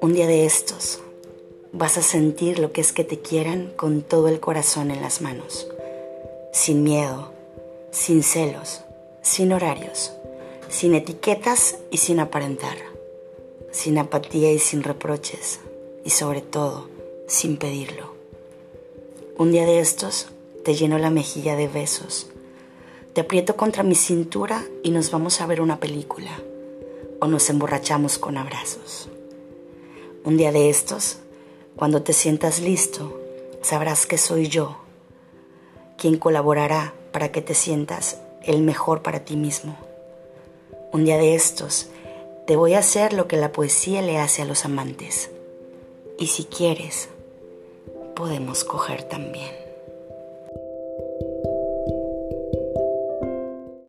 Un día de estos vas a sentir lo que es que te quieran con todo el corazón en las manos, sin miedo, sin celos, sin horarios, sin etiquetas y sin aparentar, sin apatía y sin reproches, y sobre todo, sin pedirlo. Un día de estos te lleno la mejilla de besos, te aprieto contra mi cintura y nos vamos a ver una película, o nos emborrachamos con abrazos. Un día de estos, cuando te sientas listo, sabrás que soy yo quien colaborará para que te sientas el mejor para ti mismo. Un día de estos, te voy a hacer lo que la poesía le hace a los amantes. Y si quieres, podemos coger también.